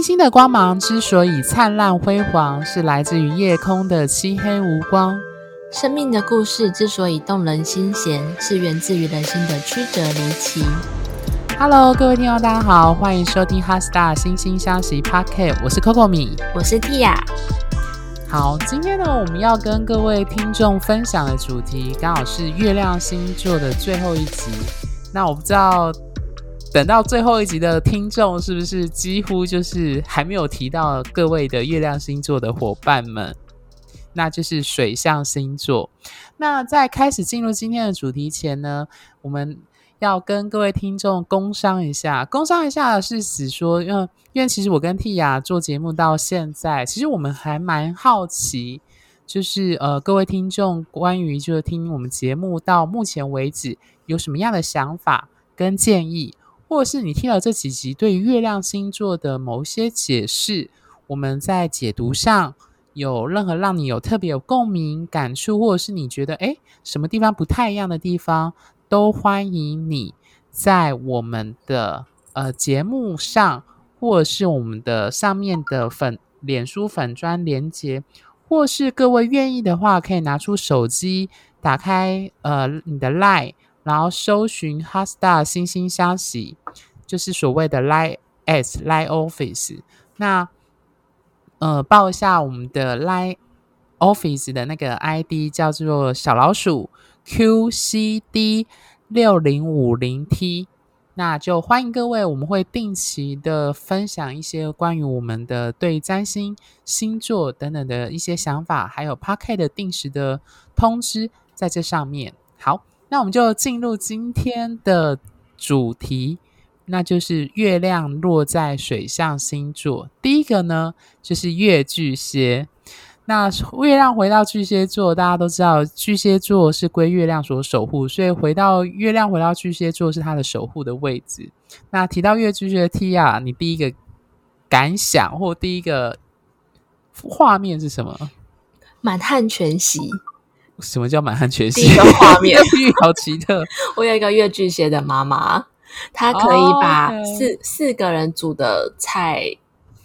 星星的光芒之所以灿烂辉煌，是来自于夜空的漆黑无光。生命的故事之所以动人心弦，是源自于人心的曲折离奇。Hello，各位听众，大家好，欢迎收听《HeartStar 星星相惜》Pocket，我是 Coco 米，我是 Tia。好，今天呢，我们要跟各位听众分享的主题，刚好是月亮星座的最后一集。那我不知道。等到最后一集的听众，是不是几乎就是还没有提到各位的月亮星座的伙伴们？那就是水象星座。那在开始进入今天的主题前呢，我们要跟各位听众工商一下。工商一下是指说，因为因为其实我跟蒂雅做节目到现在，其实我们还蛮好奇，就是呃，各位听众关于就是听我们节目到目前为止有什么样的想法跟建议。或者是你听了这几集对月亮星座的某些解释，我们在解读上有任何让你有特别有共鸣感触，或者是你觉得诶什么地方不太一样的地方，都欢迎你在我们的呃节目上，或是我们的上面的粉脸书粉专连接，或是各位愿意的话，可以拿出手机打开呃你的 Line。然后搜寻 Hasta 星星相惜，就是所谓的 Line S Line Office。那呃，报一下我们的 Line Office 的那个 ID 叫做小老鼠 QCD 六零五零 T。那就欢迎各位，我们会定期的分享一些关于我们的对占星、星座等等的一些想法，还有 Podcast 的定时的通知在这上面。好。那我们就进入今天的主题，那就是月亮落在水象星座。第一个呢，就是月巨蟹。那月亮回到巨蟹座，大家都知道巨蟹座是归月亮所守护，所以回到月亮回到巨蟹座是它的守护的位置。那提到月巨蟹的 Tia，你第一个感想或第一个画面是什么？满汉全席。什么叫满汉全席？第一个画面 好奇特。我有一个月巨蟹的妈妈，她可以把四、oh. 四个人煮的菜，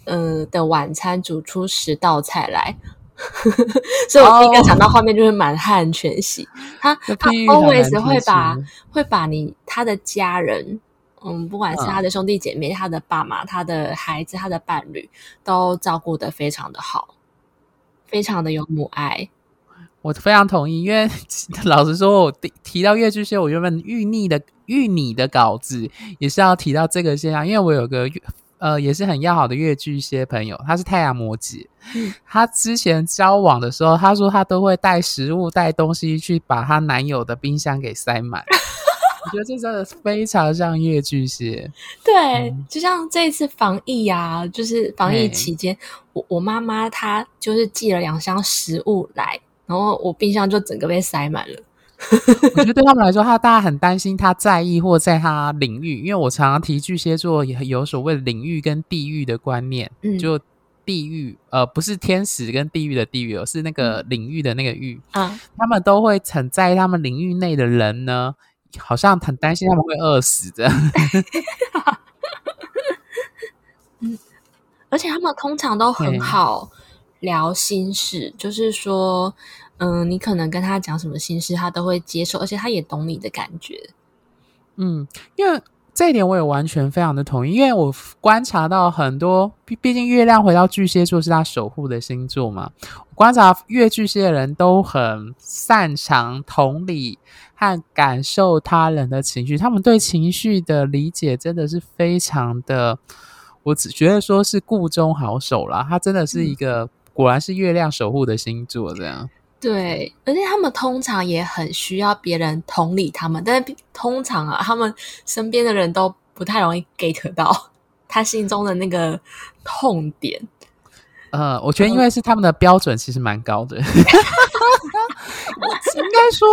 嗯、呃、的晚餐煮出十道菜来，所以我第一个想到画面就是满汉全席。她她 always 会把会把你他的家人，嗯，不管是他的兄弟姐妹、他的爸妈、他的孩子、他的伴侣，都照顾的非常的好，非常的有母爱。我非常同意，因为 老实说，我提提到月巨蟹，我原本预拟的预拟的稿子也是要提到这个现象，因为我有个呃也是很要好的月巨蟹朋友，他是太阳摩羯，嗯，他之前交往的时候，他说他都会带食物带东西去把他男友的冰箱给塞满，我觉得这真的非常像月巨蟹。对，嗯，就像这一次防疫啊，就是防疫期间，我我妈妈她就是寄了两箱食物来。然后我冰箱就整个被塞满了。我觉得对他们来说，他大家很担心他在意或在他领域，因为我常常提巨蟹座也有所谓领域跟地狱的观念，嗯、就地狱呃不是天使跟地狱的地狱，是那个领域的那个域啊。他们都会很在意他们领域内的人呢，好像很担心他们会饿死的。嗯，而且他们通常都很好。聊心事，就是说，嗯，你可能跟他讲什么心事，他都会接受，而且他也懂你的感觉。嗯，因为这一点我也完全非常的同意，因为我观察到很多，毕毕竟月亮回到巨蟹座是他守护的星座嘛，我观察月巨蟹的人都很擅长同理和感受他人的情绪，他们对情绪的理解真的是非常的，我只觉得说是故中好手啦，他真的是一个。嗯果然是月亮守护的星座，这样。对，而且他们通常也很需要别人同理他们，但是通常啊，他们身边的人都不太容易 get 到 他心中的那个痛点。呃，我觉得因为是他们的标准其实蛮高的，应该说，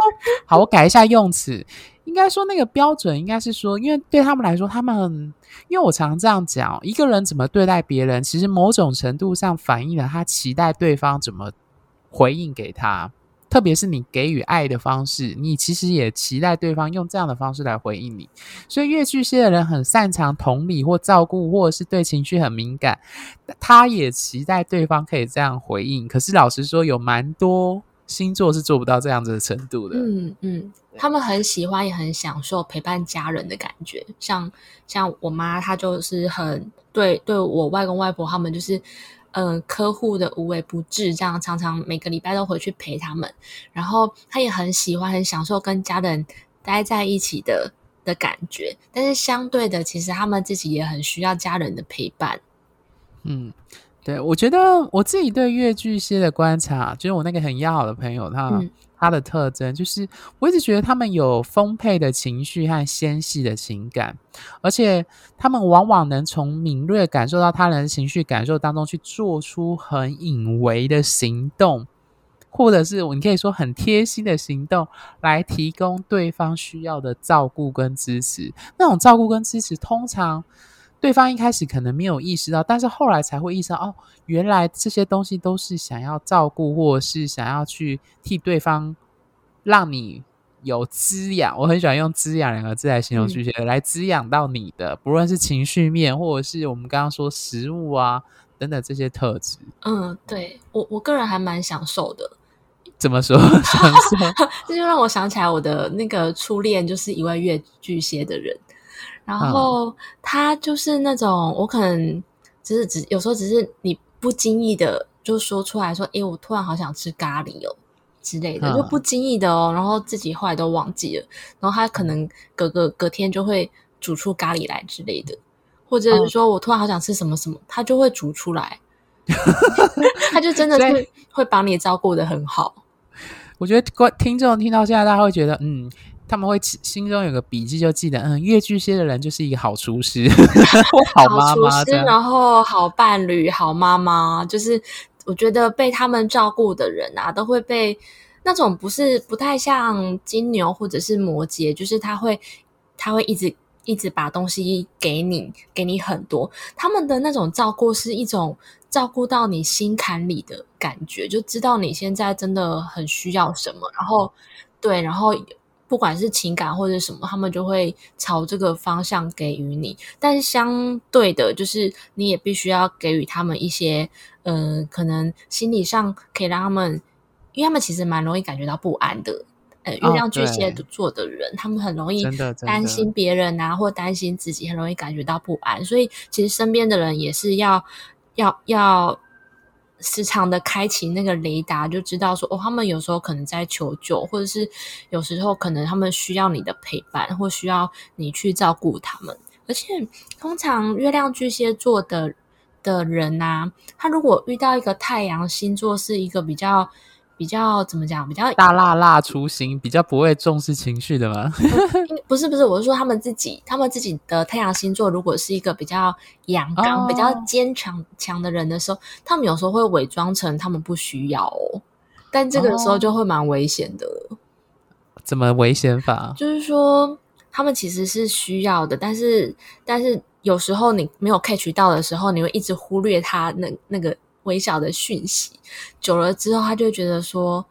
好，我改一下用词。应该说，那个标准应该是说，因为对他们来说，他们很因为我常常这样讲，一个人怎么对待别人，其实某种程度上反映了他期待对方怎么回应给他。特别是你给予爱的方式，你其实也期待对方用这样的方式来回应你。所以越巨蟹的人很擅长同理或照顾，或者是对情绪很敏感，他也期待对方可以这样回应。可是老实说，有蛮多星座是做不到这样子的程度的。嗯嗯，他们很喜欢也很享受陪伴家人的感觉。像像我妈，她就是很对对我外公外婆他们就是。嗯，客户的无微不至，这样常常每个礼拜都回去陪他们，然后他也很喜欢、很享受跟家人待在一起的的感觉。但是相对的，其实他们自己也很需要家人的陪伴。嗯，对，我觉得我自己对月巨蟹的观察，就是我那个很要好的朋友，他。嗯他的特征就是，我一直觉得他们有丰沛的情绪和纤细的情感，而且他们往往能从敏锐感受到他人的情绪感受当中去做出很隐微的行动，或者是你可以说很贴心的行动，来提供对方需要的照顾跟支持。那种照顾跟支持，通常。对方一开始可能没有意识到，但是后来才会意识到，哦，原来这些东西都是想要照顾，或者是想要去替对方，让你有滋养。我很喜欢用“滋养”两个字来形容巨蟹，来滋养到你的，不论是情绪面，或者是我们刚刚说食物啊等等这些特质。嗯，对，我我个人还蛮享受的。怎么说？享受？这就让我想起来我的那个初恋，就是一位月巨蟹的人。然后他就是那种，我可能只是只有时候只是你不经意的就说出来说，诶，我突然好想吃咖喱哦之类的，就不经意的哦，然后自己后来都忘记了。然后他可能隔个隔天就会煮出咖喱来之类的，或者是说我突然好想吃什么什么，他就会煮出来。他就真的是会把你照顾得很好。我觉得观听众听到现在，大家会觉得嗯。他们会心中有个笔记，就记得，嗯，月巨蟹的人就是一个好厨师、好妈妈，好厨师，然后好伴侣、好妈妈。就是我觉得被他们照顾的人啊，都会被那种不是不太像金牛或者是摩羯，就是他会他会一直一直把东西给你，给你很多。他们的那种照顾是一种照顾到你心坎里的感觉，就知道你现在真的很需要什么，然后对，然后。不管是情感或者什么，他们就会朝这个方向给予你。但是相对的，就是你也必须要给予他们一些，嗯、呃，可能心理上可以让他们，因为他们其实蛮容易感觉到不安的。呃，月亮巨蟹座的人，哦、他们很容易担心别人啊，或担心自己，很容易感觉到不安。所以，其实身边的人也是要要要。时常的开启那个雷达，就知道说哦，他们有时候可能在求救，或者是有时候可能他们需要你的陪伴，或需要你去照顾他们。而且，通常月亮巨蟹座的的人呐、他如果遇到一个太阳星座是一个比较。比较怎么讲？比较大辣辣粗心，比较不会重视情绪的吗？不是不是，我是说他们自己，他们自己的太阳星座如果是一个比较阳刚、哦、比较坚强强的人的时候，他们有时候会伪装成他们不需要哦，但这个时候就会蛮危险的。怎么危险法？就是说他们其实是需要的，但是但是有时候你没有 catch 到的时候，你会一直忽略他那那个。微小的讯息，久了之后，他就会觉得说，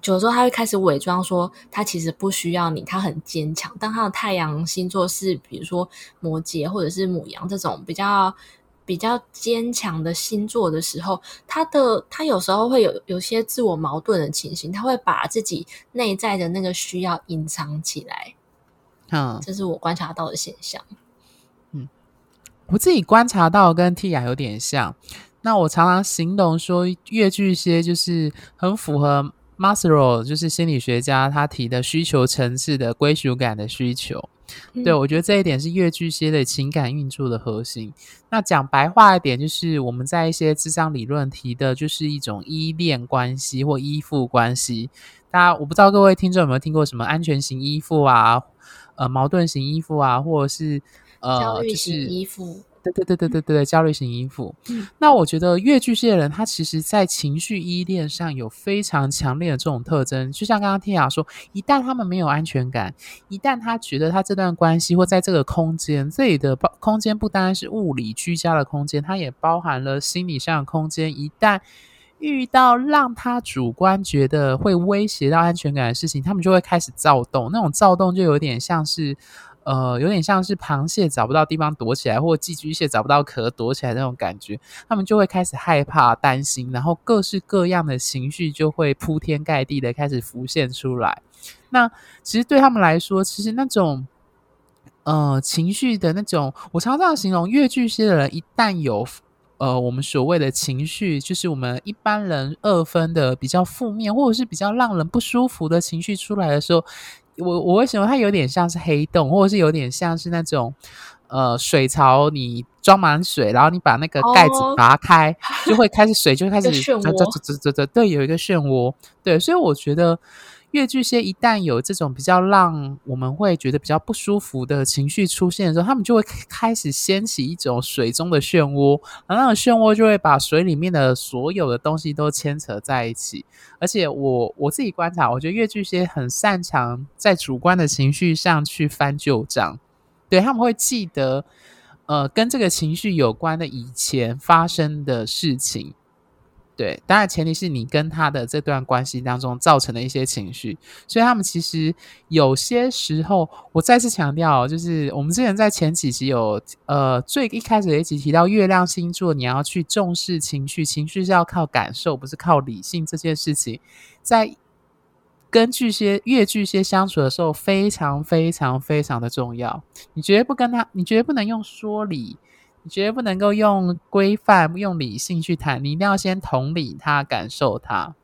久了之后，他会开始伪装说，他其实不需要你，他很坚强。当他的太阳星座是比如说摩羯或者是母羊这种比较比较坚强的星座的时候，他的他有时候会有有些自我矛盾的情形，他会把自己内在的那个需要隐藏起来。嗯，这是我观察到的现象。嗯，我自己观察到跟 Tia 有点像。那我常常形容说，月巨蟹就是很符合 Maslow，就是心理学家他提的需求层次的归属感的需求。嗯、对，我觉得这一点是越剧些的情感运作的核心。那讲白话一点，就是我们在一些智商理论提的，就是一种依恋关系或依附关系。大家我不知道各位听众有没有听过什么安全型依附啊，呃，矛盾型依附啊，或者是呃，焦虑型依附。对对对对对对，焦虑型依附。嗯，那我觉得越巨蟹的人，他其实在情绪依恋上有非常强烈的这种特征。就像刚刚天雅说，一旦他们没有安全感，一旦他觉得他这段关系或在这个空间，这里的包空间不单是物理居家的空间，它也包含了心理上的空间。一旦遇到让他主观觉得会威胁到安全感的事情，他们就会开始躁动。那种躁动就有点像是，呃，有点像是螃蟹找不到地方躲起来，或寄居蟹找不到壳躲起来那种感觉。他们就会开始害怕、担心，然后各式各样的情绪就会铺天盖地的开始浮现出来。那其实对他们来说，其实那种。呃，情绪的那种，我常常形容越巨蟹的人，一旦有呃，我们所谓的情绪，就是我们一般人二分的比较负面，或者是比较让人不舒服的情绪出来的时候，我我为什么它有点像是黑洞，或者是有点像是那种呃水槽，你装满水，然后你把那个盖子拔开，哦、就会开始水就会开始漩涡，对，有一个漩涡，对，所以我觉得。月巨蟹一旦有这种比较让我们会觉得比较不舒服的情绪出现的时候，他们就会开始掀起一种水中的漩涡，然后那个漩涡就会把水里面的所有的东西都牵扯在一起。而且我我自己观察，我觉得月巨蟹很擅长在主观的情绪上去翻旧账，对，他们会记得呃跟这个情绪有关的以前发生的事情。对，当然前提是你跟他的这段关系当中造成的一些情绪，所以他们其实有些时候，我再次强调，就是我们之前在前几集有呃最一开始的一集提到月亮星座，你要去重视情绪，情绪是要靠感受，不是靠理性这件事情，在跟巨蟹、月巨蟹相处的时候，非常非常非常的重要。你绝对不跟他，你绝对不能用说理。你绝对不能够用规范、用理性去谈，你一定要先同理他、感受他，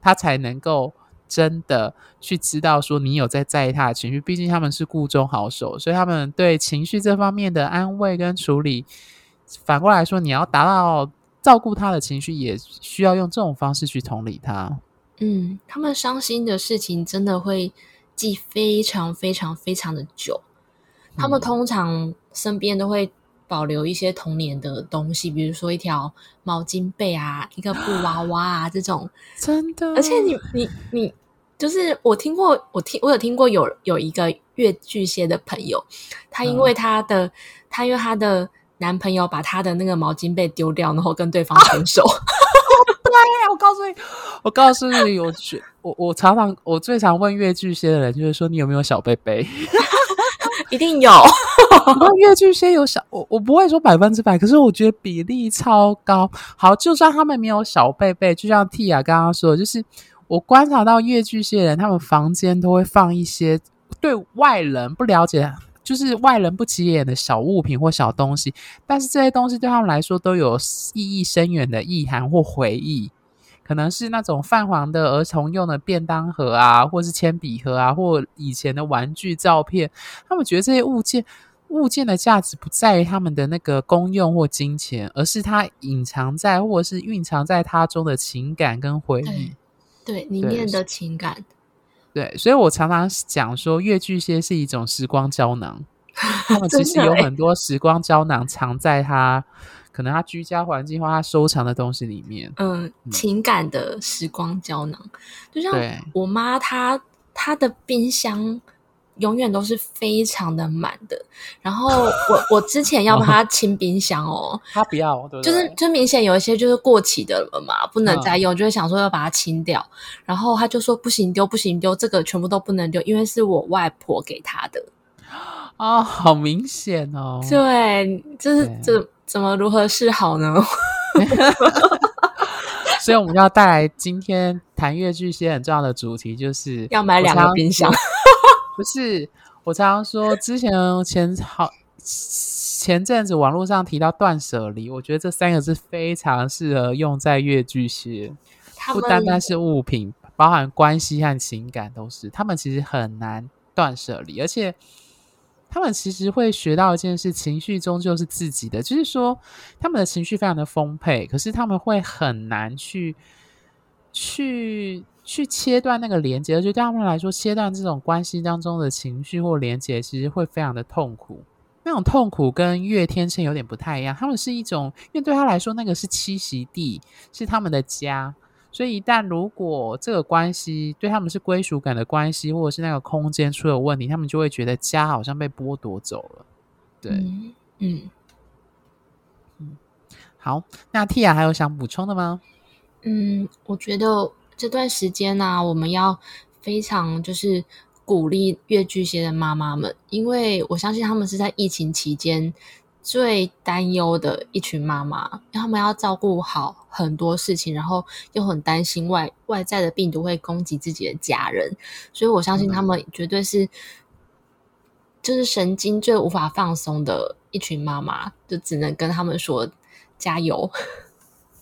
他才能够真的去知道说你有在在意他的情绪。毕竟他们是故中好手，所以他们对情绪这方面的安慰跟处理，反过来说，你要达到照顾他的情绪，也需要用这种方式去同理他。嗯，他们伤心的事情真的会记非常非常非常的久，他们通常身边都会。保留一些童年的东西，比如说一条毛巾被啊，一个布娃娃啊，这种真的。而且你你你，就是我听过，我听我有听过有有一个越巨蟹的朋友，他因为他的他、嗯、因为他的男朋友把他的那个毛巾被丢掉，然后跟对方 分手。对，我告诉你，我告诉你，我我我常常我最常问越巨蟹的人，就是说你有没有小贝贝？一定有。那月巨蟹有小，我我不会说百分之百，可是我觉得比例超高。好，就算他们没有小贝贝，就像 Tia 刚刚说的，就是我观察到越剧蟹人，他们房间都会放一些对外人不了解，就是外人不起眼的小物品或小东西，但是这些东西对他们来说都有意义深远的意涵或回忆。可能是那种泛黄的儿童用的便当盒啊，或是铅笔盒啊，或以前的玩具照片。他们觉得这些物件物件的价值不在于他们的那个功用或金钱，而是它隐藏在或者是蕴藏在它中的情感跟回忆。对，里面的情感。对，所以我常常讲说，越巨蟹是一种时光胶囊。他们其实有很多时光胶囊藏在它。可能他居家环境或他收藏的东西里面，嗯，嗯，情感的时光胶囊，就像我妈，她她的冰箱永远都是非常的满的。然后我 我之前要帮她清冰箱哦，她不要，对不对？就是就明显有一些就是过期的了嘛，不能再用，嗯、就会想说要把它清掉。然后她就说不行丢，不行丢，这个全部都不能丢，因为是我外婆给她的。啊、哦，好明显哦！对，就是怎。怎么如何是好呢？所以我们要带来今天谈越巨蟹很重要的主题，就是 要买两个冰箱。不是，我常常说，之前前好前阵子网络上提到断舍离，我觉得这三个字非常适合用在越巨蟹，不单单是物品，包含关系和情感都是。他们其实很难断舍离，而且。他们其实会学到一件事，情绪终究是自己的，就是说他们的情绪非常的丰沛，可是他们会很难去去去切断那个连接，而且对他们来说，切断这种关系当中的情绪或连接，其实会非常的痛苦。那种痛苦跟月天秤有点不太一样，他们是一种，因为对他来说，那个是栖息地，是他们的家。所以，一旦如果这个关系对他们是归属感的关系，或者是那个空间出了问题，他们就会觉得家好像被剥夺走了。对，嗯嗯，嗯，好，那 Tia 还有想补充的吗？嗯，我觉得这段时间呢、啊，我们要非常就是鼓励越巨蟹的妈妈们，因为我相信他们是在疫情期间最担忧的一群妈妈，因为他们要照顾好很多事情，然后又很担心外外在的病毒会攻击自己的家人，所以我相信他们绝对是就是神经最无法放松的一群妈妈，就只能跟他们说加油。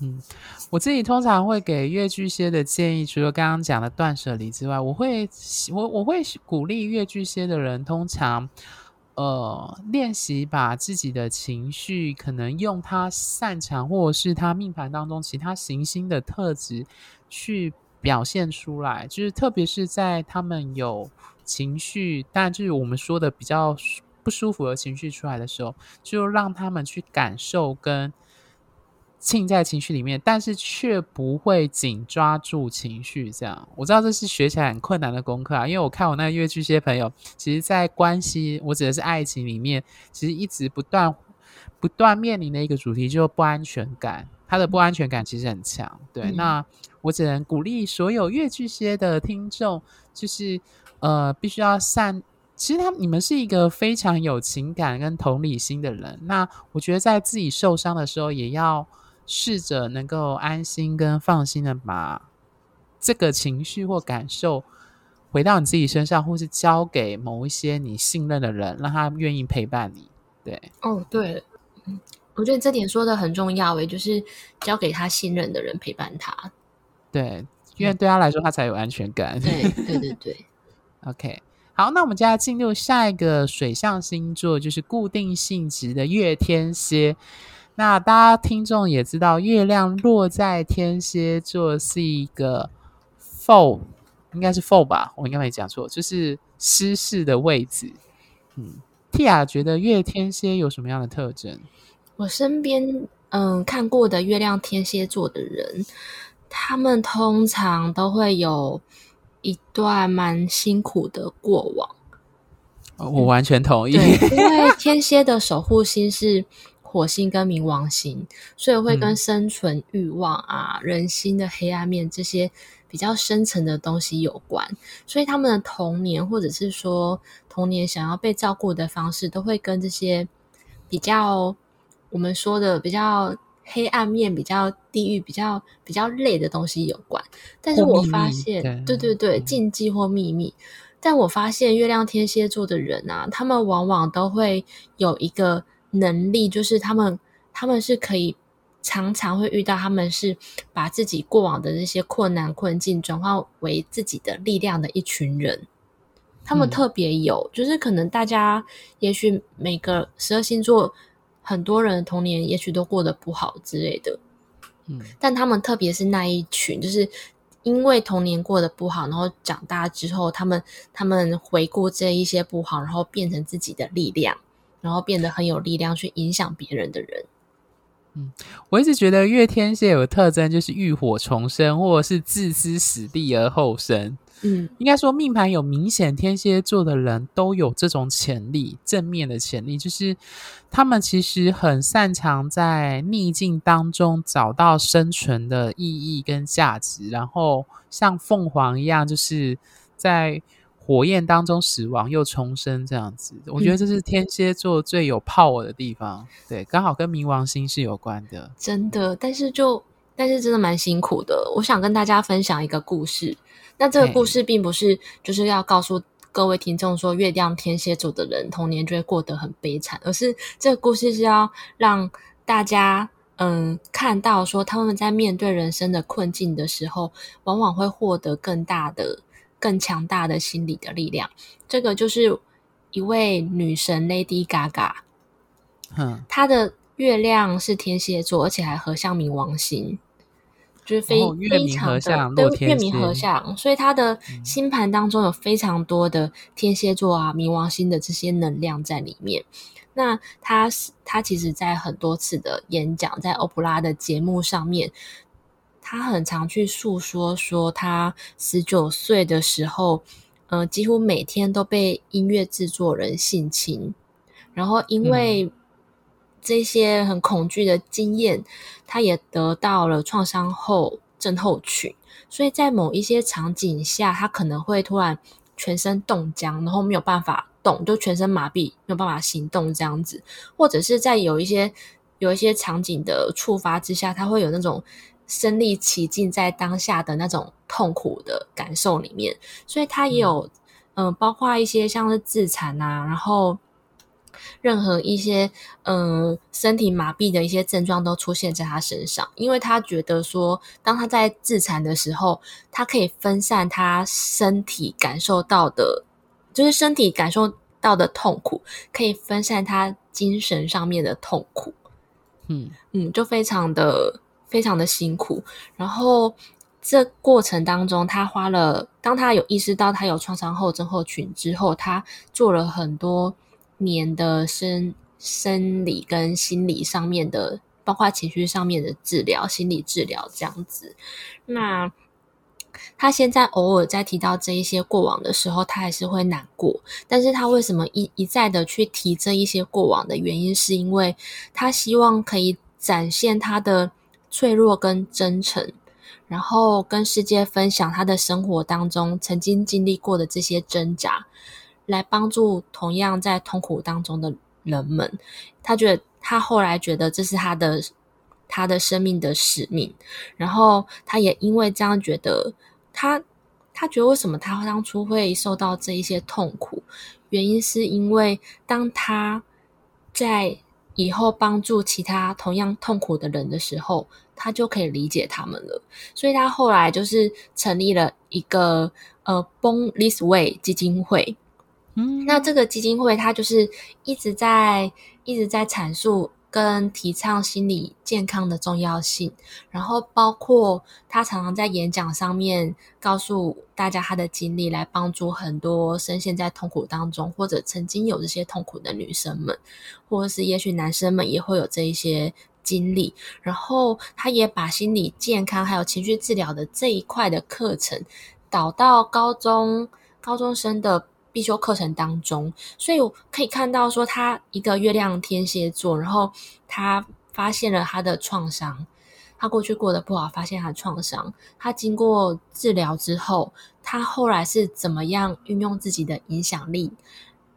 嗯，我自己通常会给月巨蟹的建议，除了刚刚讲的断舍离之外，我会我我会鼓励月巨蟹的人，通常呃练习把自己的情绪，可能用他擅长或者是他命盘当中其他行星的特质去表现出来，就是特别是在他们有情绪，但就是我们说的比较不舒服的情绪出来的时候，就让他们去感受跟。浸在情绪里面，但是却不会紧抓住情绪。这样，我知道这是学起来很困难的功课啊。因为我看我那个月巨蟹朋友，其实，在关系，我指的是爱情里面，其实一直不断、不断面临的一个主题，就是不安全感。他的不安全感其实很强。对，嗯、那我只能鼓励所有越剧些的听众，就是呃，必须要善。其实他你们是一个非常有情感跟同理心的人。那我觉得在自己受伤的时候，也要。试着能够安心跟放心的把这个情绪或感受回到你自己身上，或是交给某一些你信任的人，让他愿意陪伴你。对，哦，对，嗯，我觉得这点说的很重要诶，就是交给他信任的人陪伴他。对，因为对他来说，他才有安全感。对，对，对，对。OK，好，那我们接下来进入下一个水象星座，就是固定性质的月天蝎。那大家听众也知道，月亮落在天蝎座是一个 four，应该是 four 吧？我应该没讲错，就是失势的位置。嗯，Tia 觉得月天蝎有什么样的特征？我身边嗯看过的月亮天蝎座的人，他们通常都会有一段蛮辛苦的过往。我完全同意，对，因为天蝎的守护星是。火星跟冥王星，所以会跟生存欲望啊、嗯、人心的黑暗面这些比较深层的东西有关。所以他们的童年，或者是说童年想要被照顾的方式，都会跟这些比较我们说的比较黑暗面、比较地狱、比较比较累的东西有关。但是我发现，对，对对对，禁忌或秘密。嗯、但我发现月亮天蝎座的人啊，他们往往都会有一个。能力就是他们，他们是可以常常会遇到，他们是把自己过往的那些困难困境转化为自己的力量的一群人。他们特别有，嗯、就是可能大家也许每个十二星座很多人的童年也许都过得不好之类的，嗯，但他们特别是那一群，就是因为童年过得不好，然后长大之后，他们他们回顾这一些不好，然后变成自己的力量。然后变得很有力量去影响别人的人。嗯，我一直觉得月天蝎有个特征，就是浴火重生，或者是置之死地而后生。嗯，应该说命盘有明显天蝎座的人都有这种潜力，正面的潜力，就是他们其实很擅长在逆境当中找到生存的意义跟价值，然后像凤凰一样，就是在。火焰当中死亡又重生，这样子，我觉得这是天蝎座最有 power 的地方。嗯、对，刚好跟冥王星是有关的。真的，但是就但是真的蛮辛苦的。我想跟大家分享一个故事。那这个故事并不是就是要告诉各位听众说，月亮天蝎座的人童年就会过得很悲惨，而是这个故事是要让大家嗯看到说，他们在面对人生的困境的时候，往往会获得更大的。更强大的心理的力量，这个就是一位女神 Lady Gaga。嗯，她的月亮是天蝎座，而且还合相冥王星，就是非、哦、非常的对月明合相，所以她的星盘当中有非常多的天蝎座啊、冥王星的这些能量在里面。那她是她其实在很多次的演讲，在欧普拉的节目上面。他很常去诉说，说他十九岁的时候，呃，几乎每天都被音乐制作人性侵，然后因为这些很恐惧的经验，嗯、他也得到了创伤后症候群，所以在某一些场景下，他可能会突然全身冻僵，然后没有办法动，就全身麻痹，没有办法行动这样子，或者是在有一些有一些场景的触发之下，他会有那种身历其境在当下的那种痛苦的感受里面，所以他也有嗯、呃，包括一些像是自残啊，然后。任何一些嗯、呃、身体麻痹的一些症状都出现在他身上，因为他觉得说，当他在自残的时候，他可以分散他身体感受到的，就是身体感受到的痛苦，可以分散他精神上面的痛苦。嗯嗯，就非常的非常的辛苦。然后这过程当中，他花了，当他有意识到他有创伤后症候群之后，他做了很多。年的生生理跟心理上面的，包括情绪上面的治疗、心理治疗这样子。那他现在偶尔在提到这一些过往的时候，他还是会难过。但是他为什么一一再的去提这一些过往的原因，是因为他希望可以展现他的脆弱跟真诚，然后跟世界分享他的生活当中曾经经历过的这些挣扎。来帮助同样在痛苦当中的人们，他觉得他后来觉得这是他的他的生命的使命，然后他也因为这样觉得他他觉得为什么他当初会受到这一些痛苦，原因是因为当他在以后帮助其他同样痛苦的人的时候，他就可以理解他们了，所以他后来就是成立了一个呃 Born This Way 基金会。嗯，那这个基金会，它就是一直在一直在阐述跟提倡心理健康的重要性，然后包括他常常在演讲上面告诉大家他的经历，来帮助很多深陷在痛苦当中或者曾经有这些痛苦的女生们，或者是也许男生们也会有这一些经历，然后他也把心理健康还有情绪治疗的这一块的课程导到高中高中生的。必修课程当中，所以我可以看到说，他一个月亮天蝎座，然后他发现了他的创伤，他过去过得不好，发现他的创伤，他经过治疗之后，他后来是怎么样运用自己的影响力，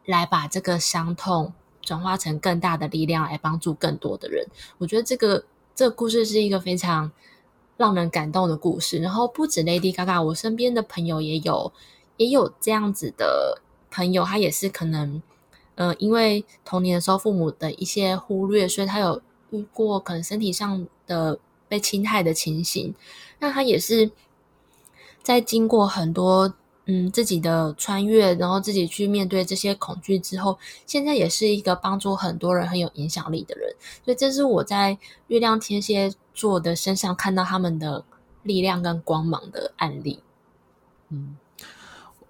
来把这个伤痛转化成更大的力量，来帮助更多的人。我觉得这个这个故事是一个非常让人感动的故事。然后不止 Lady Gaga，我身边的朋友也有也有这样子的。朋友，他也是可能，呃，因为童年的时候父母的一些忽略，所以他有遇过可能身体上的被侵害的情形。那他也是在经过很多嗯自己的穿越，然后自己去面对这些恐惧之后，现在也是一个帮助很多人很有影响力的人。所以这是我在月亮天蝎座的身上看到他们的力量跟光芒的案例。嗯。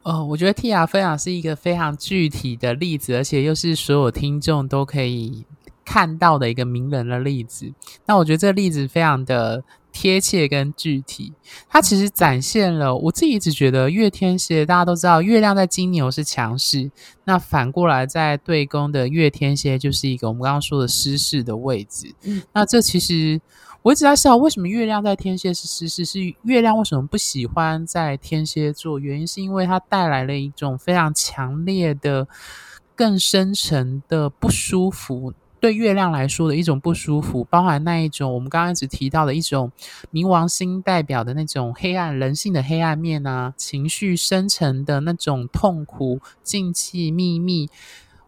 哦，我觉得 Tia 分享是一个非常具体的例子，而且又是所有听众都可以看到的一个名人的例子。那我觉得这个例子非常的贴切跟具体，它其实展现了我自己一直觉得月天蝎，大家都知道月亮在金牛是强势，那反过来在对宫的月天蝎就是一个我们刚刚说的失势的位置。嗯，那这其实。我一直在想，为什么月亮在天蝎是失势？是月亮为什么不喜欢在天蝎座？原因是因为它带来了一种非常强烈的、更深层的不舒服。对月亮来说的一种不舒服，包含那一种我们刚刚一直提到的一种冥王星代表的那种黑暗人性的黑暗面啊，情绪深层的那种痛苦、禁忌、秘密。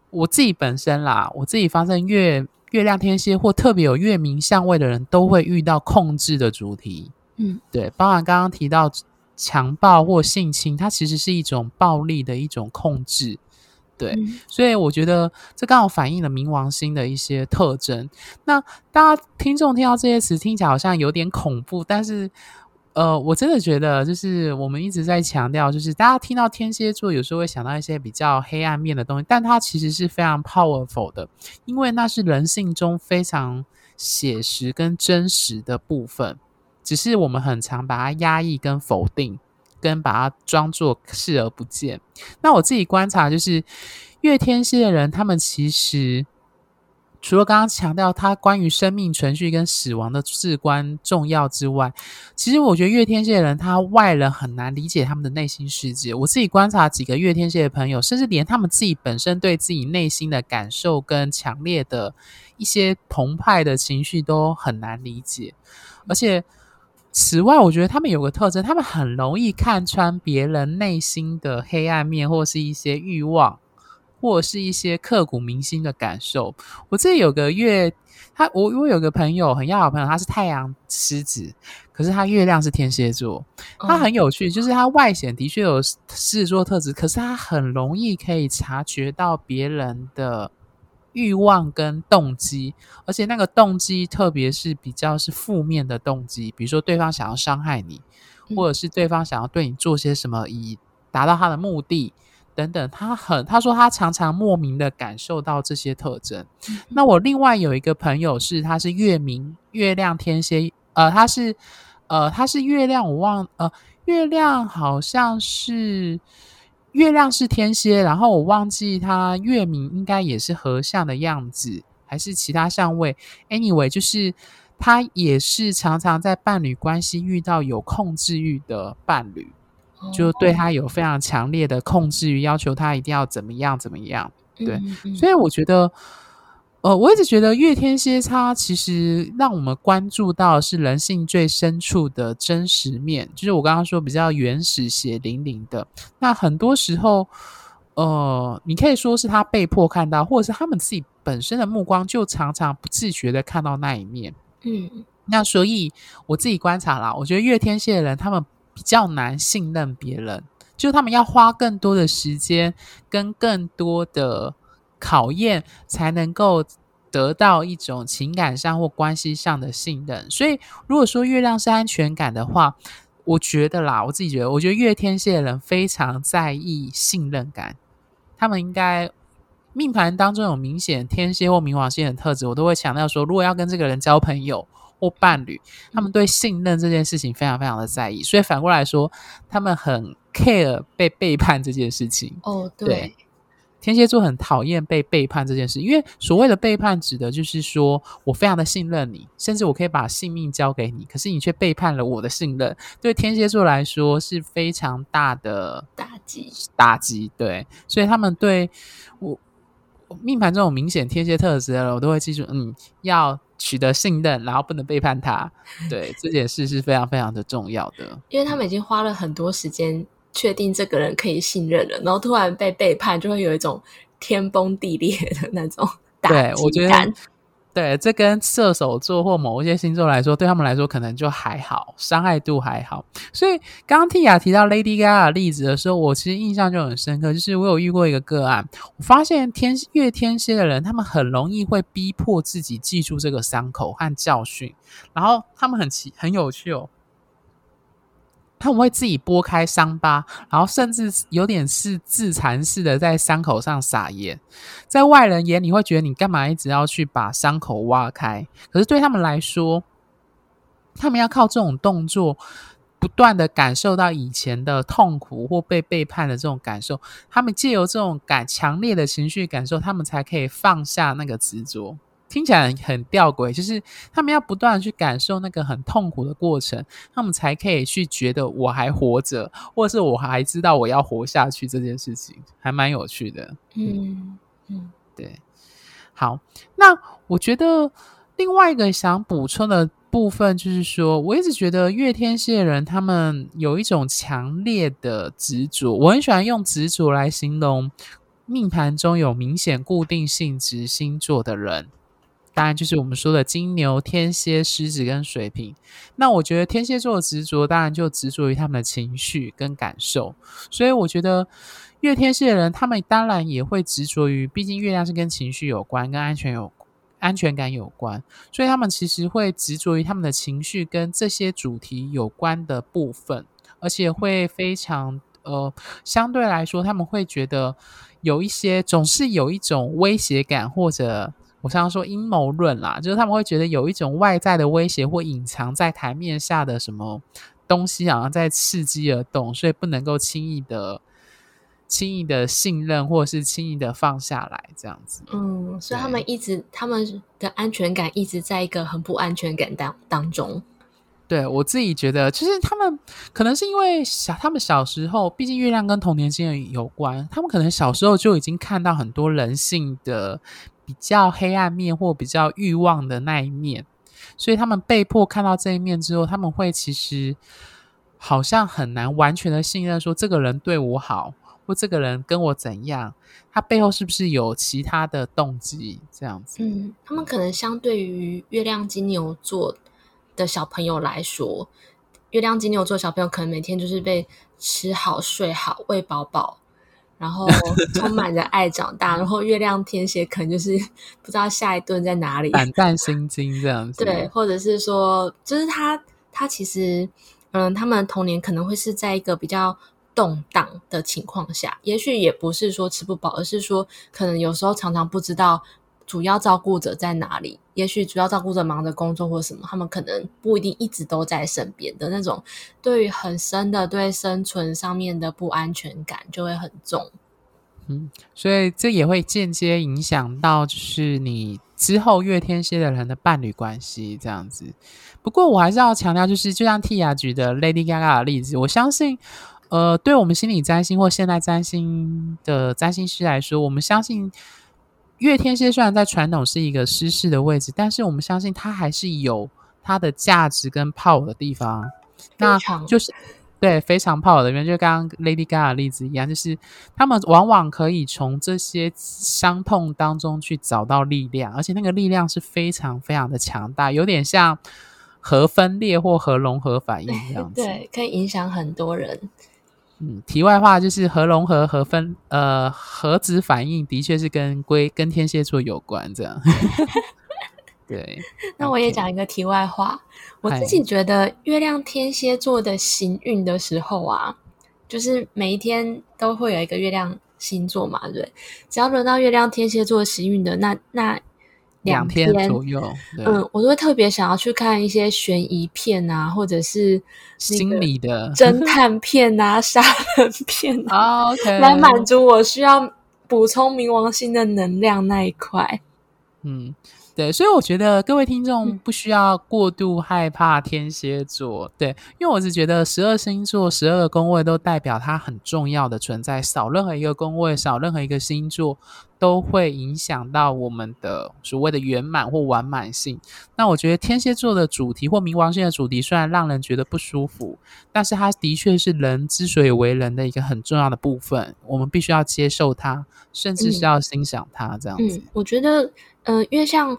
我自己本身啦，我自己发生月。月亮天蝎或特别有月明相位的人都会遇到控制的主题，嗯，对，包含刚刚提到强暴或性侵，它其实是一种暴力的一种控制，对，嗯，所以我觉得这刚好反映了冥王星的一些特征。那大家听众听到这些词，听起来好像有点恐怖，但是。呃，我真的觉得，就是我们一直在强调，就是大家听到天蝎座，有时候会想到一些比较黑暗面的东西，但它其实是非常 powerful 的，因为那是人性中非常写实跟真实的部分，只是我们很常把它压抑跟否定，跟把它装作视而不见。那我自己观察，就是月天蝎的人，他们其实除了刚刚强调他关于生命存续跟死亡的至关重要之外，其实我觉得月天蝎的人，他外人很难理解他们的内心世界。我自己观察几个月天蝎的朋友，甚至连他们自己本身对自己内心的感受跟强烈的一些澎湃的情绪都很难理解。而且此外，我觉得他们有个特征，他们很容易看穿别人内心的黑暗面，或是一些欲望。或者是一些刻骨铭心的感受。我这里有个月，他我我有个朋友很要好朋友，他是太阳狮子，可是他月亮是天蝎座。他很有趣，就是他外显的确有狮子座特质，可是他很容易可以察觉到别人的欲望跟动机，而且那个动机特别是比较是负面的动机，比如说对方想要伤害你，或者是对方想要对你做些什么以达到他的目的。等等，他很他说他常常莫名的感受到这些特征。嗯、那我另外有一个朋友是，他是月明月亮天蝎，呃，他是呃他是月亮，我忘呃月亮好像是月亮是天蝎，然后我忘记他月明应该也是合相的样子，还是其他相位。Anyway，就是他也是常常在伴侣关系遇到有控制欲的伴侣。就对他有非常强烈的控制欲，要求他一定要怎么样怎么样。对，嗯嗯、所以我觉得，呃，我一直觉得月天蝎他其实让我们关注到是人性最深处的真实面，就是我刚刚说比较原始、血淋淋的。那很多时候，呃，你可以说是他被迫看到，或者是他们自己本身的目光就常常不自觉的看到那一面。嗯，那所以我自己观察啦，我觉得月天蝎的人他们。比较难信任别人，就是他们要花更多的时间跟更多的考验，才能够得到一种情感上或关系上的信任。所以，如果说月亮是安全感的话，我觉得啦，我自己觉得，我觉得月天蝎的人非常在意信任感。他们应该命盘当中有明显天蝎或冥王星的特质，我都会强调说，如果要跟这个人交朋友。或伴侣，他们对信任这件事情非常非常的在意，所以反过来说，他们很 care 被背叛这件事情。哦，对，对，天蝎座很讨厌被背叛这件事，因为所谓的背叛，指的就是说我非常的信任你，甚至我可以把性命交给你，可是你却背叛了我的信任，对天蝎座来说是非常大的打击。打击，对，所以他们对我命盘这种明显天蝎特质的人，我都会记住，嗯，要。取得信任，然后不能背叛他，对这件事是非常非常的重要的。因为他们已经花了很多时间确定这个人可以信任了，然后突然被背叛，就会有一种天崩地裂的那种 打击感。对，我觉得。对，这跟射手座或某一些星座来说，对他们来说可能就还好，伤害度还好。所以刚刚 Tia 提到 Lady Gaga 的例子的时候，我其实印象就很深刻，就是我有遇过一个个案，我发现天月天蝎的人，他们很容易会逼迫自己记住这个伤口和教训，然后他们很奇很有趣哦。他们会自己拨开伤疤，然后甚至有点是自残似的在伤口上撒盐。在外人眼里会觉得你干嘛一直要去把伤口挖开？可是对他们来说，他们要靠这种动作，不断的感受到以前的痛苦或被背叛的这种感受。他们借由这种感强烈的情绪感受，他们才可以放下那个执着。听起来很，吊诡，就是他们要不断的去感受那个很痛苦的过程，他们才可以去觉得我还活着，或者是我还知道我要活下去这件事情，还蛮有趣的。嗯嗯，对。好，那我觉得另外一个想补充的部分就是说，我一直觉得月天蝎的人他们有一种强烈的执着，我很喜欢用执着来形容命盘中有明显固定性质星座的人。当然，就是我们说的金牛、天蝎、狮子跟水瓶。那我觉得天蝎座的执着，当然就执着于他们的情绪跟感受。所以我觉得月天蝎的人，他们当然也会执着于，毕竟月亮是跟情绪有关，跟安全有安全感有关，所以他们其实会执着于他们的情绪跟这些主题有关的部分，而且会非常呃，相对来说，他们会觉得有一些总是有一种威胁感或者。我常常说阴谋论啦，就是他们会觉得有一种外在的威胁或隐藏在台面下的什么东西，好像在伺机而动，所以不能够轻易的轻易的信任，或者是轻易的放下来，这样子。嗯，所以他们一直他们的安全感一直在一个很不安全感当当中。对，我自己觉得，其实他们可能是因为小，他们小时候，毕竟月亮跟童年经验有关，他们可能小时候就已经看到很多人性的比较黑暗面或比较欲望的那一面，所以他们被迫看到这一面之后，他们会其实好像很难完全的信任说这个人对我好，或这个人跟我怎样，他背后是不是有其他的动机？这样子，嗯，他们可能相对于月亮金牛座。的小朋友来说，月亮金牛座小朋友可能每天就是被吃好、睡好、喂饱饱，然后 充满着爱长大。然后月亮天蝎可能就是 不知道下一顿在哪里，胆战心惊这样子。对，或者是说，就是他他其实，嗯，他们童年可能会是在一个比较动荡的情况下，也许也不是说吃不饱，而是说可能有时候常常不知道。主要照顾者在哪里？也许主要照顾者忙着工作或什么，他们可能不一定一直都在身边的那种，对于很深的对生存上面的不安全感就会很重。嗯，所以这也会间接影响到就是你之后月天蝎的人的伴侣关系这样子。不过我还是要强调，就是就像 Tia 举的 Lady Gaga 的例子，我相信，呃，对我们心理占星或现代占星的占星师来说，我们相信。月天蝎虽然在传统是一个失势的位置，但是我们相信它还是有它的价值跟 power 的地方。那就是对非常 power 的就刚刚 Lady Gaga 的例子一样，就是他们往往可以从这些伤痛当中去找到力量，而且那个力量是非常非常的强大，有点像核分裂或核融合反应这样子。对，可以影响很多人。嗯，题外话就是核融合、核分呃核子反应的确是跟归跟天蝎座有关，这样。对，那我也讲一个题外话，我自己觉得月亮天蝎座的行运的时候啊，就是每一天都会有一个月亮星座嘛，对，只要轮到月亮天蝎座行运的那那。两天，天左右，嗯，我都会特别想要去看一些悬疑片啊，或者是心理的侦探片啊、杀人片啊，oh, okay. 来满足我需要补充冥王星的能量那一块。嗯。对，所以我觉得各位听众不需要过度害怕天蝎座，嗯、对，因为我是觉得十二星座十二个宫位都代表它很重要的存在，少任何一个宫位，少任何一个星座，都会影响到我们的所谓的圆满或完满性。那我觉得天蝎座的主题或冥王星的主题虽然让人觉得不舒服，但是它的确是人之所以为人的一个很重要的部分，我们必须要接受它，甚至是要欣赏它，这样子。嗯，我觉得。嗯、呃，因为像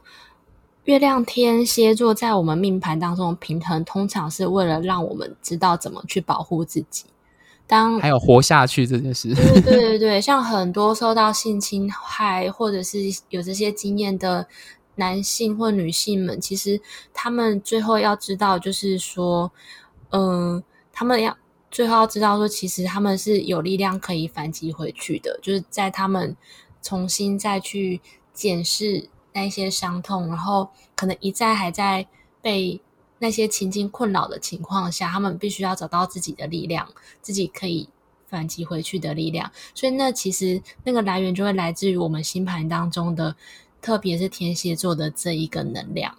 月亮天蝎座在我们命盘当中平衡，通常是为了让我们知道怎么去保护自己。当还有活下去这件事，对 对对对，像很多受到性侵害或者是有这些经验的男性或女性们，其实他们最后要知道，就是说，嗯、呃，他们要最后要知道说，其实他们是有力量可以反击回去的，就是在他们重新再去检视。那些伤痛，然后可能一再还在被那些情境困扰的情况下，他们必须要找到自己的力量，自己可以反击回去的力量。所以，那其实那个来源就会来自于我们星盘当中的，特别是天蝎座的这一个能量。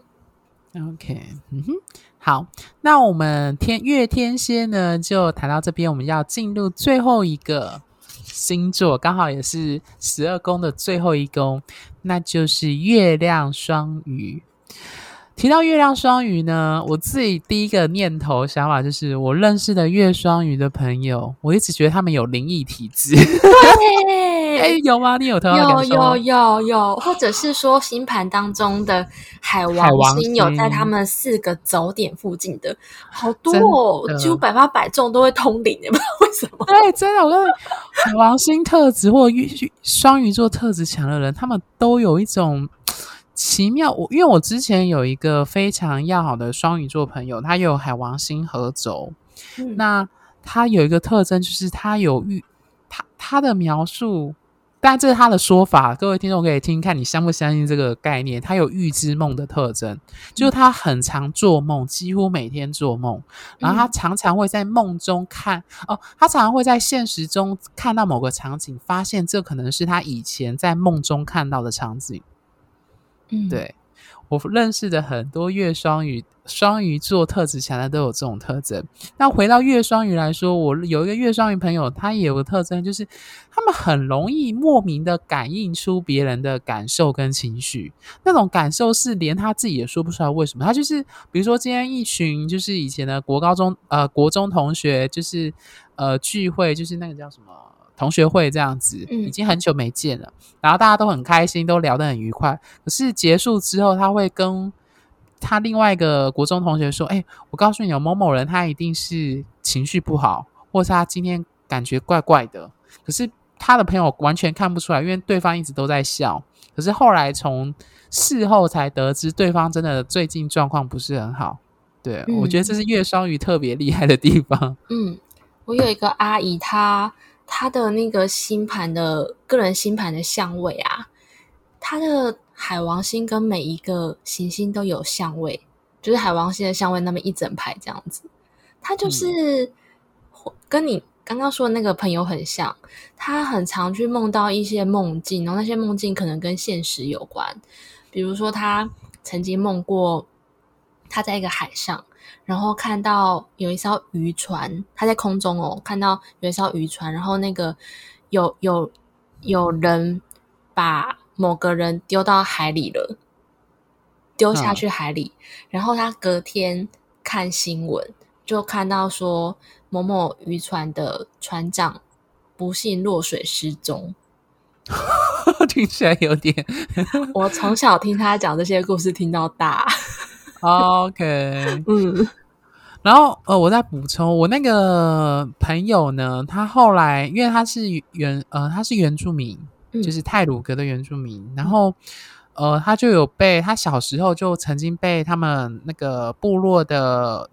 OK，嗯哼，好，那我们天月天蝎呢，就谈到这边，我们要进入最后一个。星座刚好也是十二宫的最后一宫，那就是月亮双鱼。提到月亮双鱼呢，我自己第一个念头想法就是，我认识的月双鱼的朋友，我一直觉得他们有灵异体质。对，哎，有吗？你有同样感受吗？有有有有，或者是说星盘当中的海王星有在他们四个走点附近的，好多哦，几乎百发百中都会通灵，不知道为什么。对，真的，我跟你海王星特质或月双鱼座特质强的人，他们都有一种。奇妙，我因为我之前有一个非常要好的双鱼座朋友，他有海王星合轴，嗯、那他有一个特征，就是他有遇他他的描述但这是他的说法，各位听众可以听看，你相不相信这个概念？他有预知梦的特征，就是他很常做梦，几乎每天做梦，然后他常常会在梦中看哦，他常常会在现实中看到某个场景，发现这可能是他以前在梦中看到的场景。嗯，对。我认识的很多月双鱼、双鱼座特质强的都有这种特征。那回到月双鱼来说，我有一个月双鱼朋友，他也有个特征，就是他们很容易莫名的感应出别人的感受跟情绪。那种感受是连他自己也说不出来为什么。他就是，比如说今天一群就是以前的国高中呃国中同学，就是呃聚会，就是那个叫什么？同学会这样子，已经很久没见了，嗯，然后大家都很开心，都聊得很愉快。可是结束之后，他会跟他另外一个国中同学说：“哎，我告诉你，有某某人，他一定是情绪不好，或是他今天感觉怪怪的。”可是他的朋友完全看不出来，因为对方一直都在笑。可是后来从事后才得知，对方真的最近状况不是很好。对，嗯，我觉得这是月双鱼特别厉害的地方。嗯，我有一个阿姨，她。他的那个星盘的个人星盘的相位啊，他的海王星跟每一个行星都有相位，就是海王星的相位那么一整排这样子。他就是跟你刚刚说的那个朋友很像，他很常去梦到一些梦境，然后那些梦境可能跟现实有关，比如说他曾经梦过他在一个海上。然后看到有一艘渔船，他在空中哦，看到有一艘渔船，然后那个有有有人把某个人丢到海里了，丢下去海里。嗯、然后他隔天看新闻，就看到说某某渔船的船长不幸落水失踪。听起来有点，我从小听他讲这些故事听到大。OK，嗯，然后呃，我再补充，我那个朋友呢，他后来因为他是原呃，他是原住民，嗯、就是泰鲁格的原住民，然后呃，他就有被他小时候就曾经被他们那个部落的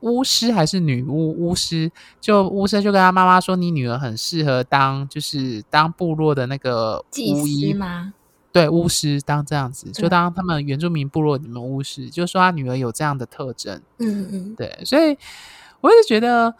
巫师还是女巫巫师，就巫师就跟他妈妈说，你女儿很适合当就是当部落的那个巫医。吗？对，巫师当这样子，就当他们原住民部落里面巫师，嗯、就说他女儿有这样的特征。嗯嗯，对，所以我一直觉得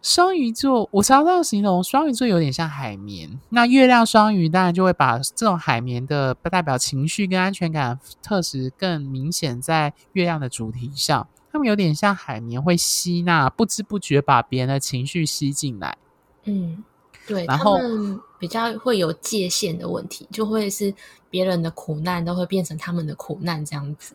双鱼座，我常常形容双鱼座有点像海绵。那月亮双鱼当然就会把这种海绵的代表情绪跟安全感特质更明显在月亮的主题上。他们有点像海绵，会吸纳，不知不觉把别人的情绪吸进来。嗯。对，然后他们比较会有界限的问题，就会是别人的苦难都会变成他们的苦难这样子。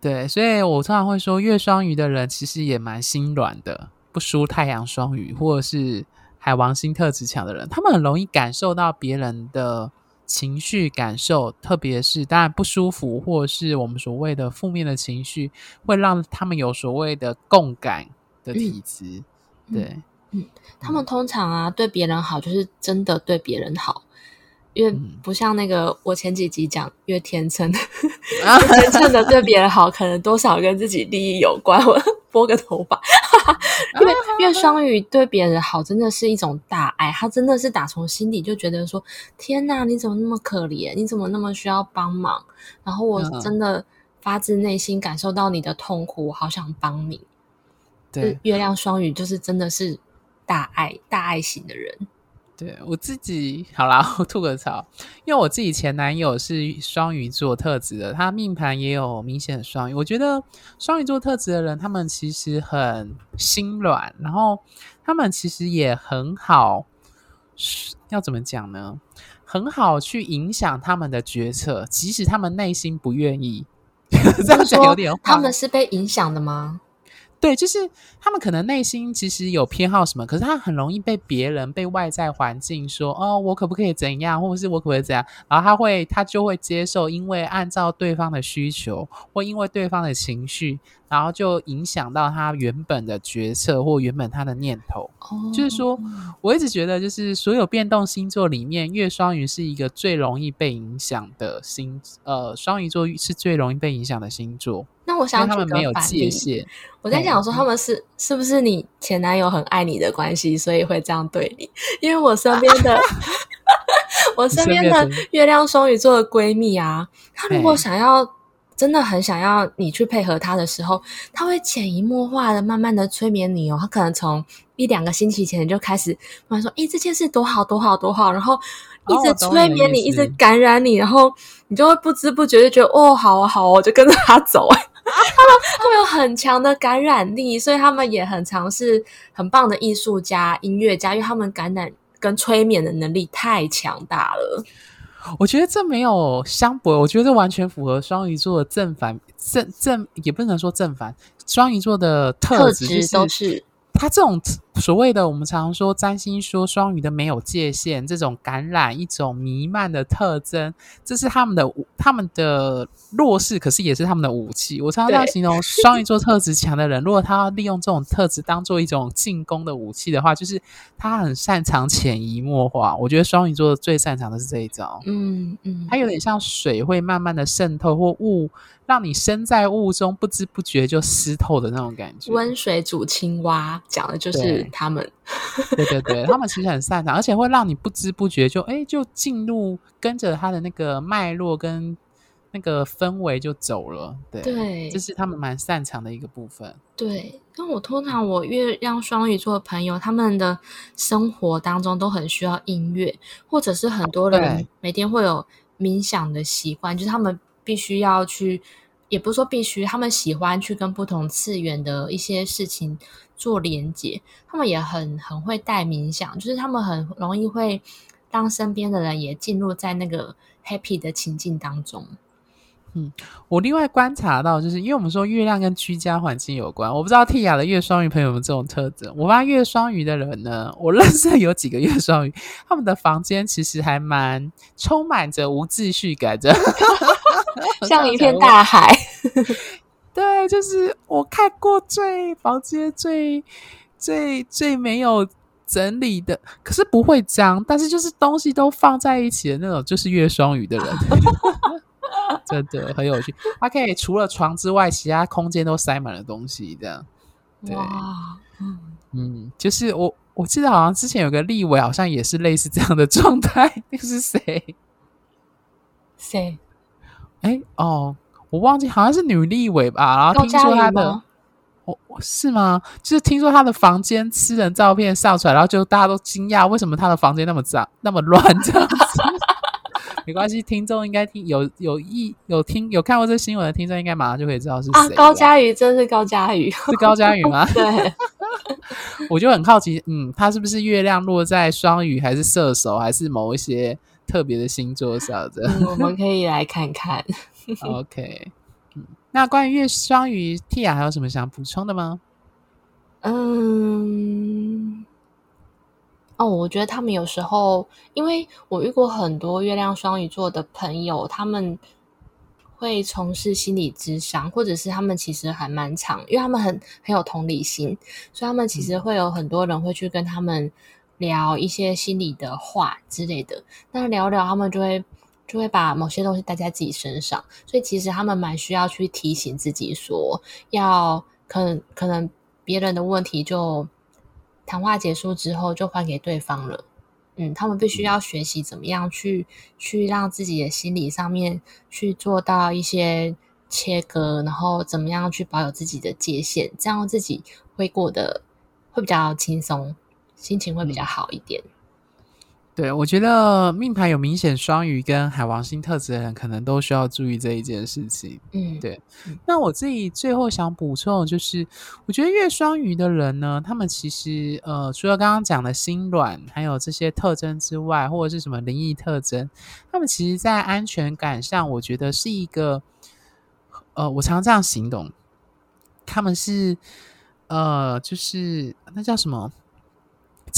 对，所以我通常会说，月双鱼的人其实也蛮心软的，不输太阳双鱼或者是海王星特质强的人，他们很容易感受到别人的情绪感受，特别是当然不舒服或者是我们所谓的负面的情绪，会让他们有所谓的共感的体质。嗯、对。嗯嗯，他们通常啊，对别人好就是真的对别人好，因为不像那个我前几集讲越天秤，天秤的对别人好，可能多少跟自己利益有关。我 拨个头发，因为因为双鱼对别人好真的是一种大爱，他真的是打从心底就觉得说，天哪，你怎么那么可怜？你怎么那么需要帮忙？然后我真的发自内心感受到你的痛苦，我好想帮你。对，月亮双鱼就是真的是。大爱大爱型的人，对我自己好啦，我 吐个槽，因为我自己前男友是双鱼座特质的，他命盘也有明显的双鱼。我觉得双鱼座特质的人，他们其实很心软，然后他们其实也很好，要怎么讲呢？很好去影响他们的决策，即使他们内心不愿意。这样讲有点，他们是被影响的吗？对，就是他们可能内心其实有偏好什么，可是他很容易被别人、被外在环境说：“哦，我可不可以怎样，或者是我可不可以怎样？”然后他会，他就会接受，因为按照对方的需求，或因为对方的情绪。然后就影响到他原本的决策或原本他的念头，oh. 就是说，我一直觉得，就是所有变动星座里面，月双鱼是一个最容易被影响的星，呃，双鱼座是最容易被影响的星座。那我想他们没有界限。我在想说，他们是、嗯、是不是你前男友很爱你的关系，所以会这样对你？因为我身边的。我身边的月亮双鱼座的闺蜜啊，她如果想要。真的很想要你去配合她的时候，她会潜移默化的慢慢的催眠你哦。她可能从一两个星期前就开始慢慢说：“诶，这件事多好多好多好。”然后一直催眠你，哦、一直感染你，然后你就会不知不觉就觉得哦，好啊好啊，我就跟着他走。他们会有很强的感染力，所以他们也很尝试很棒的艺术家、音乐家，因为他们感染跟催眠的能力太强大了。我觉得这没有相悖，我觉得这完全符合双鱼座的正反正正，也不能说正反，双鱼座的特质、就是、都是。他这种所谓的我们常常说占星说双鱼的没有界限，这种感染一种弥漫的特征，这是他们的他们的弱势，可是也是他们的武器。我常常这样形容双鱼座特质强的人，如果他要利用这种特质当做一种进攻的武器的话，就是他很擅长潜移默化。我觉得双鱼座最擅长的是这一招。嗯嗯，它有点像水会慢慢的渗透或雾。让你身在雾中，不知不觉就湿透的那种感觉。温水煮青蛙，讲的就是他们。对对对，他们其实很擅长，而且会让你不知不觉就哎，就进入跟着他的那个脉络跟那个氛围就走了。对，对，这是他们蛮擅长的一个部分。对，那我通常我月亮双鱼座的朋友，他们的生活当中都很需要音乐，或者是很多人每天会有冥想的习惯，就是他们。必须要去，也不是说必须，他们喜欢去跟不同次元的一些事情做连接。他们也很很会带冥想，就是他们很容易会让身边的人也进入在那个 happy 的情境当中。嗯，我另外观察到，就是因为我们说月亮跟居家环境有关，我不知道 Tia 的月双鱼朋友们这种特征。我发现月双鱼的人呢，我认识有几个月双鱼，他们的房间其实还蛮充满着无秩序感的。像一片大海，对，就是我看过最房间最最最没有整理的，可是不会脏，但是就是东西都放在一起的那种，就是月双鱼的人，真的很有趣。他可以除了床之外，其他空间都塞满了东西，这样。对，嗯，嗯，就是我我记得好像之前有个立委，好像也是类似这样的状态，那个是谁？谁？哎哦，我忘记好像是女立委吧，然后听说她的，我、哦、是吗？就是听说她的房间私人照片上出来，然后就大家都惊讶，为什么她的房间那么脏、那么乱这样子？没关系，听众应该听有有意有听有看过这新闻的听众，应该马上就可以知道是谁。啊，高嘉瑜真是高嘉瑜，是高嘉瑜吗？对，我就很好奇，嗯，他是不是月亮落在双鱼，还是射手，还是某一些？特别的星座啥的、嗯，我们可以来看看。OK，嗯，那关于月双鱼，Tia 还有什么想补充的吗？嗯，哦，我觉得他们有时候，因为我遇过很多月亮双鱼座的朋友，他们会从事心理咨商，或者是他们其实还蛮长，因为他们很很有同理心，所以他们其实会有很多人会去跟他们。聊一些心里的话之类的，那聊聊他们就会就会把某些东西带在自己身上，所以其实他们蛮需要去提醒自己说，要可能可能别人的问题就谈话结束之后就还给对方了，嗯，他们必须要学习怎么样去去让自己的心理上面去做到一些切割，然后怎么样去保有自己的界限，这样自己会过得会比较轻松。心情会比较好一点。对，我觉得命盘有明显双鱼跟海王星特质的人，可能都需要注意这一件事情。嗯，对。那我自己最后想补充的就是，我觉得月双鱼的人呢，他们其实呃，除了刚刚讲的心软，还有这些特征之外，或者是什么灵异特征，他们其实在安全感上，我觉得是一个呃，我常常这样形容，他们是呃，就是那叫什么？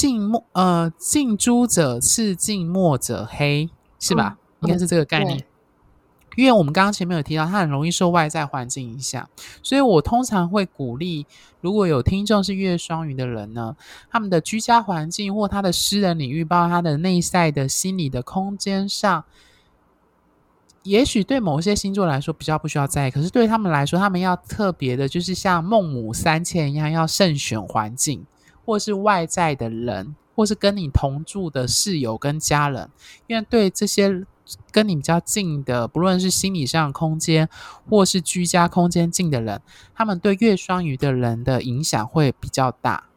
近墨呃，近朱者赤，近墨者黑，是吧？嗯、应该是这个概念。因为我们刚刚前面有提到，他很容易受外在环境影响，所以我通常会鼓励，如果有听众是月双鱼的人呢，他们的居家环境或他的私人领域，包括他的内在的心理的空间上，也许对某些星座来说比较不需要在意，可是对他们来说，他们要特别的，就是像孟母三迁一样，要慎选环境。或是外在的人，或是跟你同住的室友跟家人，因为对这些跟你比较近的，不论是心理上空间或是居家空间近的人，他们对月双鱼的人的影响会比较大。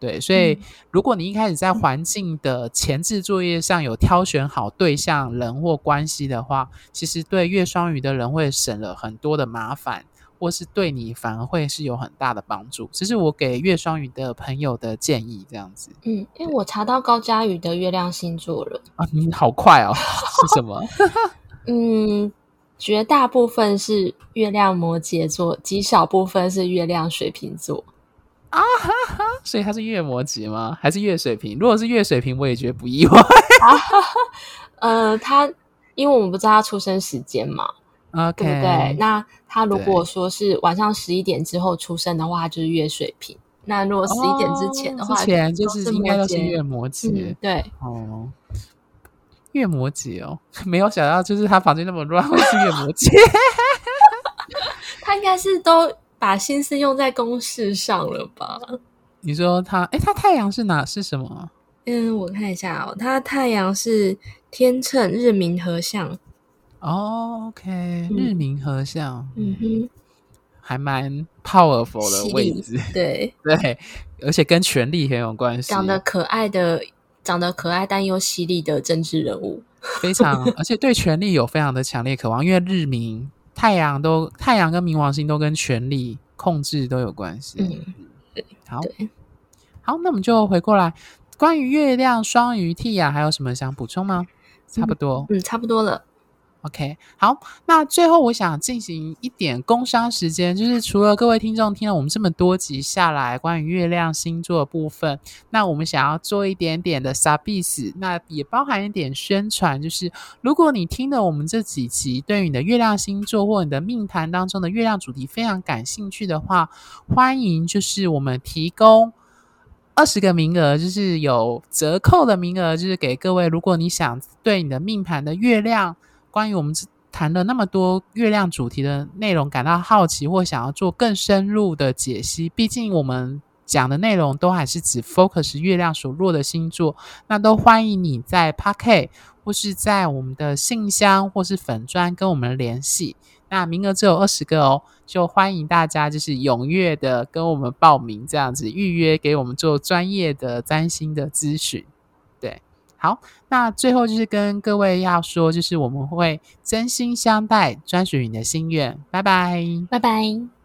对，所以如果你一开始在环境的前置作业上有挑选好对象、人或关系的话，其实对月双鱼的人会省了很多的麻烦，或是对你反而会是有很大的帮助。这是我给月双鱼的朋友的建议，这样子。嗯，因为我查到高嘉宇的月亮星座了啊，你好快哦，是什么？嗯，绝大部分是月亮摩羯座，极少部分是月亮水瓶座。啊哈哈！所以他是月摩羯吗？还是月水瓶？如果是月水瓶，我也觉得不意外。啊哈哈！呃，他因为我们不知道他出生时间嘛，okay, 对不对？那他如果说是晚上十一点之后出生的话，就是月水瓶。那如果十一点之前的话，之前就是应该都是月摩羯。嗯、对哦，月摩羯哦，没有想到就是他房间那么乱，会是月摩羯。他应该是都。把心思用在公事上了吧？你说他，哎，他太阳是哪？是什么？嗯，我看一下哦，他太阳是天秤日明合相。哦，OK，日明合相，嗯哼，还蛮 powerful 的位置，对 对，而且跟权力很有关系。长得可爱的，长得可爱但又犀利的政治人物，非常，而且对权力有非常的强烈渴望，因为日明。太阳都太阳跟冥王星都跟权力控制都有关系。嗯，好，好，那我们就回过来，关于月亮双鱼 Tia 还有什么想补充吗？差不多，嗯，差不多了。OK，好，那最后我想进行一点工商时间，就是除了各位听众听了我们这么多集下来关于月亮星座的部分，那我们想要做一点点的 service，那也包含一点宣传，就是如果你听了我们这几集，对于你的月亮星座或你的命盘当中的月亮主题非常感兴趣的话，欢迎就是我们提供二十个名额，就是有折扣的名额，就是给各位，如果你想对你的命盘的月亮。关于我们谈了那么多月亮主题的内容，感到好奇或想要做更深入的解析，毕竟我们讲的内容都还是指 focus 月亮所落的星座，那都欢迎你在 Podcast 或是在我们的信箱或是粉专跟我们联系。那名额只有二十个哦，就欢迎大家就是踊跃的跟我们报名，这样子预约给我们做专业的占星的咨询。好，那最后就是跟各位要说，就是我们会真心相待，专属你的心愿。拜拜，拜拜。